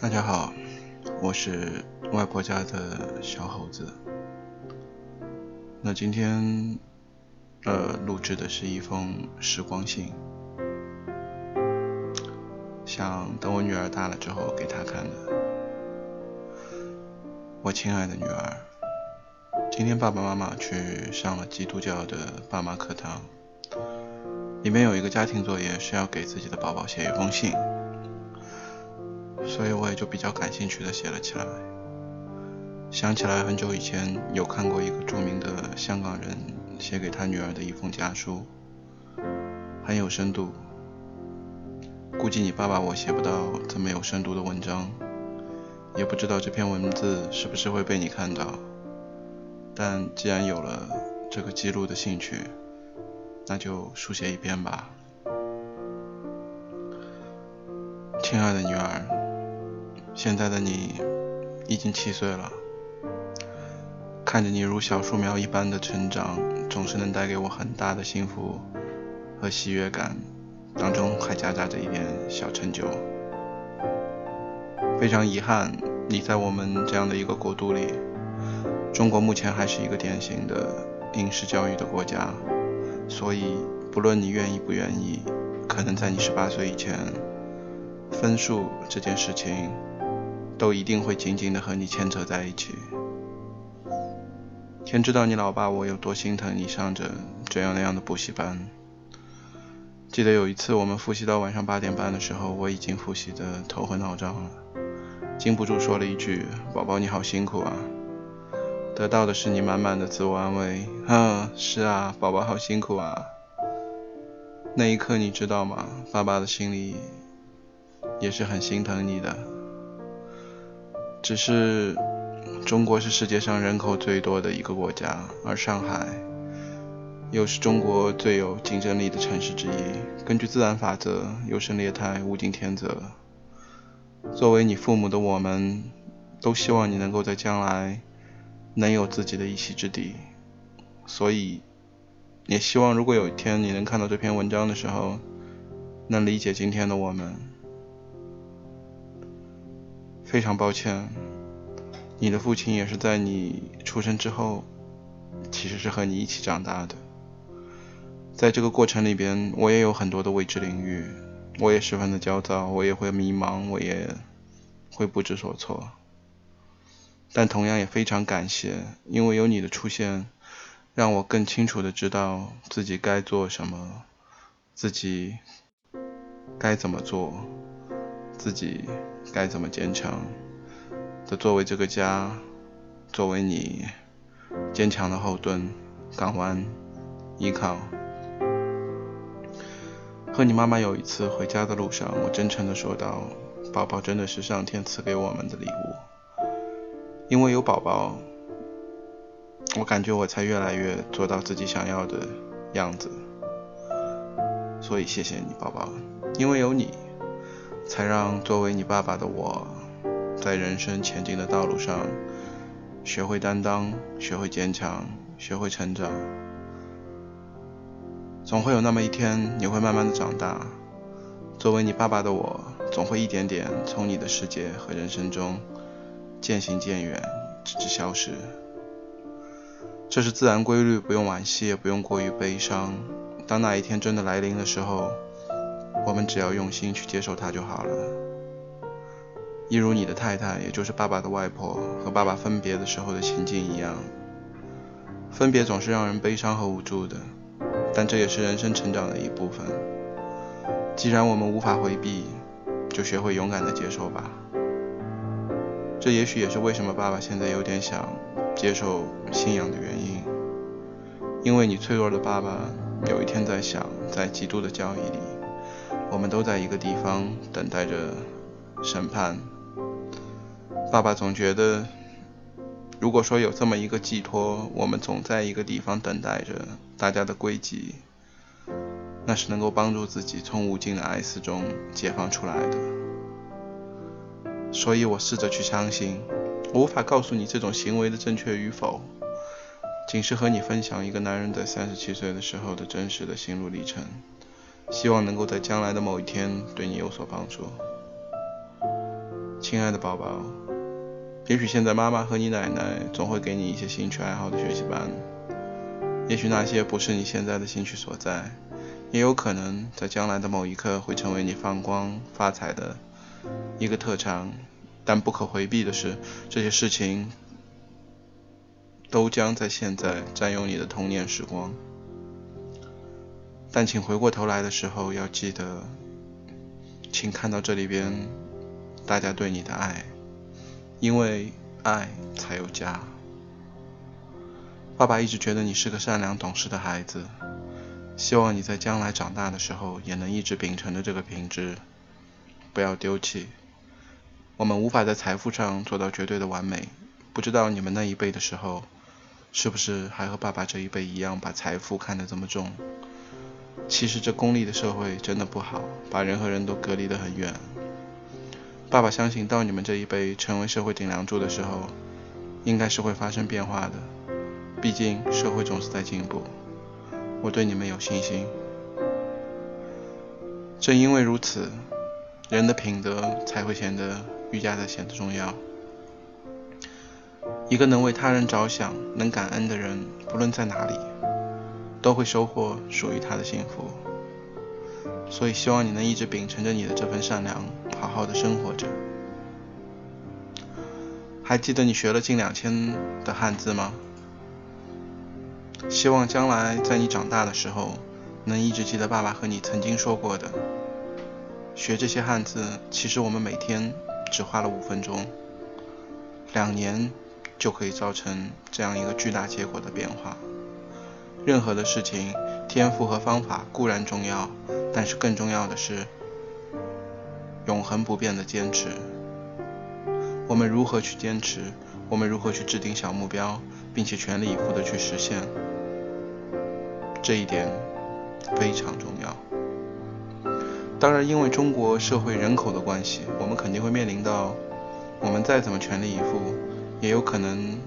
大家好，我是外婆家的小猴子。那今天，呃，录制的是一封时光信，想等我女儿大了之后给她看的。我亲爱的女儿，今天爸爸妈妈去上了基督教的爸妈课堂，里面有一个家庭作业是要给自己的宝宝写一封信。所以我也就比较感兴趣的写了起来。想起来很久以前有看过一个著名的香港人写给他女儿的一封家书，很有深度。估计你爸爸我写不到这么有深度的文章，也不知道这篇文字是不是会被你看到。但既然有了这个记录的兴趣，那就书写一篇吧，亲爱的女儿。现在的你已经七岁了，看着你如小树苗一般的成长，总是能带给我很大的幸福和喜悦感，当中还夹杂着一点小成就。非常遗憾，你在我们这样的一个国度里，中国目前还是一个典型的应试教育的国家，所以不论你愿意不愿意，可能在你十八岁以前，分数这件事情。都一定会紧紧的和你牵扯在一起。天知道你老爸我有多心疼你上着这样那样的补习班。记得有一次我们复习到晚上八点半的时候，我已经复习的头昏脑胀了，禁不住说了一句：“宝宝你好辛苦啊。”得到的是你满满的自我安慰。嗯，是啊，宝宝好辛苦啊。那一刻你知道吗？爸爸的心里也是很心疼你的。只是，中国是世界上人口最多的一个国家，而上海又是中国最有竞争力的城市之一。根据自然法则，优胜劣汰，物竞天择。作为你父母的我们，都希望你能够在将来能有自己的一席之地。所以，也希望如果有一天你能看到这篇文章的时候，能理解今天的我们。非常抱歉，你的父亲也是在你出生之后，其实是和你一起长大的。在这个过程里边，我也有很多的未知领域，我也十分的焦躁，我也会迷茫，我也会不知所措。但同样也非常感谢，因为有你的出现，让我更清楚的知道自己该做什么，自己该怎么做，自己。该怎么坚强的作为这个家，作为你坚强的后盾、港湾、依靠。和你妈妈有一次回家的路上，我真诚的说道：“宝宝真的是上天赐给我们的礼物，因为有宝宝，我感觉我才越来越做到自己想要的样子。所以谢谢你，宝宝，因为有你。”才让作为你爸爸的我，在人生前进的道路上，学会担当，学会坚强，学会成长。总会有那么一天，你会慢慢的长大。作为你爸爸的我，总会一点点从你的世界和人生中渐行渐远，直至消失。这是自然规律，不用惋惜，也不用过于悲伤。当那一天真的来临的时候。我们只要用心去接受它就好了。一如你的太太，也就是爸爸的外婆，和爸爸分别的时候的情景一样，分别总是让人悲伤和无助的，但这也是人生成长的一部分。既然我们无法回避，就学会勇敢的接受吧。这也许也是为什么爸爸现在有点想接受信仰的原因，因为你脆弱的爸爸有一天在想，在极度的交易里。我们都在一个地方等待着审判。爸爸总觉得，如果说有这么一个寄托，我们总在一个地方等待着大家的归集，那是能够帮助自己从无尽的哀思中解放出来的。所以我试着去相信，我无法告诉你这种行为的正确与否，仅是和你分享一个男人在三十七岁的时候的真实的心路历程。希望能够在将来的某一天对你有所帮助。亲爱的宝宝，也许现在妈妈和你奶奶总会给你一些兴趣爱好的学习班，也许那些不是你现在的兴趣所在，也有可能在将来的某一刻会成为你放光发财的一个特长。但不可回避的是，这些事情都将在现在占用你的童年时光。但请回过头来的时候，要记得，请看到这里边大家对你的爱，因为爱才有家。爸爸一直觉得你是个善良懂事的孩子，希望你在将来长大的时候也能一直秉承着这个品质，不要丢弃。我们无法在财富上做到绝对的完美，不知道你们那一辈的时候，是不是还和爸爸这一辈一样把财富看得这么重？其实这功利的社会真的不好，把人和人都隔离得很远。爸爸相信，到你们这一辈成为社会顶梁柱的时候，应该是会发生变化的。毕竟社会总是在进步，我对你们有信心。正因为如此，人的品德才会显得。愈加的显得重要。一个能为他人着想、能感恩的人，不论在哪里，都会收获属于他的幸福。所以，希望你能一直秉承着你的这份善良，好好的生活着。还记得你学了近两千的汉字吗？希望将来在你长大的时候，能一直记得爸爸和你曾经说过的。学这些汉字，其实我们每天。只花了五分钟，两年就可以造成这样一个巨大结果的变化。任何的事情，天赋和方法固然重要，但是更重要的是永恒不变的坚持。我们如何去坚持？我们如何去制定小目标，并且全力以赴的去实现？这一点非常重要。当然，因为中国社会人口的关系，我们肯定会面临到，我们再怎么全力以赴，也有可能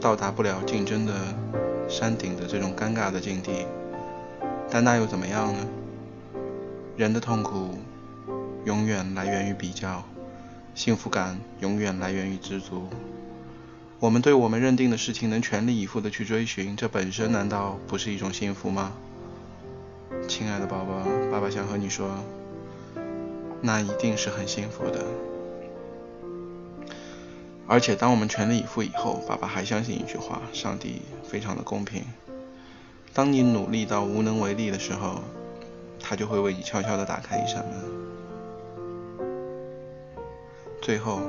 到达不了竞争的山顶的这种尴尬的境地。但那又怎么样呢？人的痛苦永远来源于比较，幸福感永远来源于知足。我们对我们认定的事情能全力以赴的去追寻，这本身难道不是一种幸福吗？亲爱的宝宝，爸爸想和你说。那一定是很幸福的，而且当我们全力以赴以后，爸爸还相信一句话：上帝非常的公平。当你努力到无能为力的时候，他就会为你悄悄的打开一扇门。最后，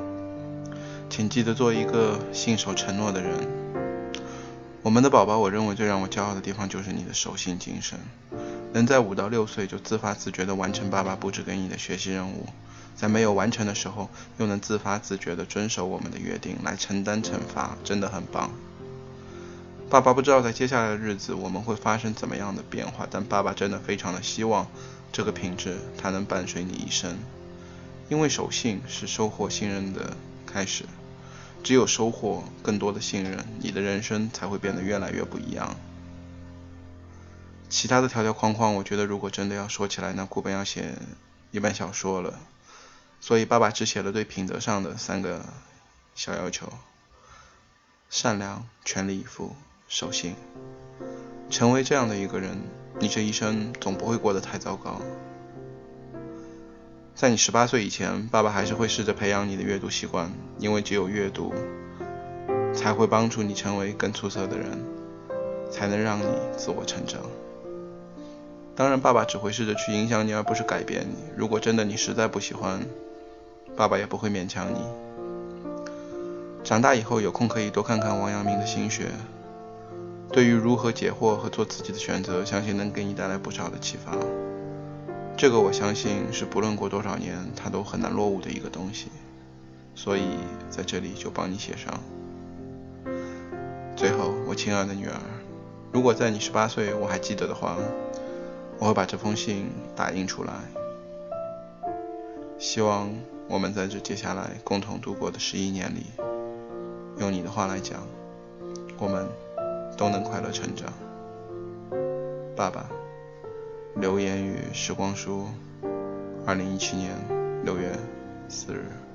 请记得做一个信守承诺的人。我们的宝宝，我认为最让我骄傲的地方就是你的守信精神。能在五到六岁就自发自觉地完成爸爸布置给你的学习任务，在没有完成的时候又能自发自觉地遵守我们的约定来承担惩罚，真的很棒。爸爸不知道在接下来的日子我们会发生怎么样的变化，但爸爸真的非常的希望这个品质它能伴随你一生，因为守信是收获信任的开始，只有收获更多的信任，你的人生才会变得越来越不一样。其他的条条框框，我觉得如果真的要说起来，那估本要写一本小说了。所以爸爸只写了对品德上的三个小要求：善良、全力以赴、守信。成为这样的一个人，你这一生总不会过得太糟糕。在你十八岁以前，爸爸还是会试着培养你的阅读习惯，因为只有阅读，才会帮助你成为更出色的人，才能让你自我成长。当然，爸爸只会试着去影响你，而不是改变你。如果真的你实在不喜欢，爸爸也不会勉强你。长大以后有空可以多看看王阳明的心学，对于如何解惑和做自己的选择，相信能给你带来不少的启发。这个我相信是不论过多少年，他都很难落伍的一个东西。所以在这里就帮你写上。最后，我亲爱的女儿，如果在你十八岁我还记得的话。我会把这封信打印出来，希望我们在这接下来共同度过的十一年里，用你的话来讲，我们都能快乐成长。爸爸，留言与时光书，二零一七年六月四日。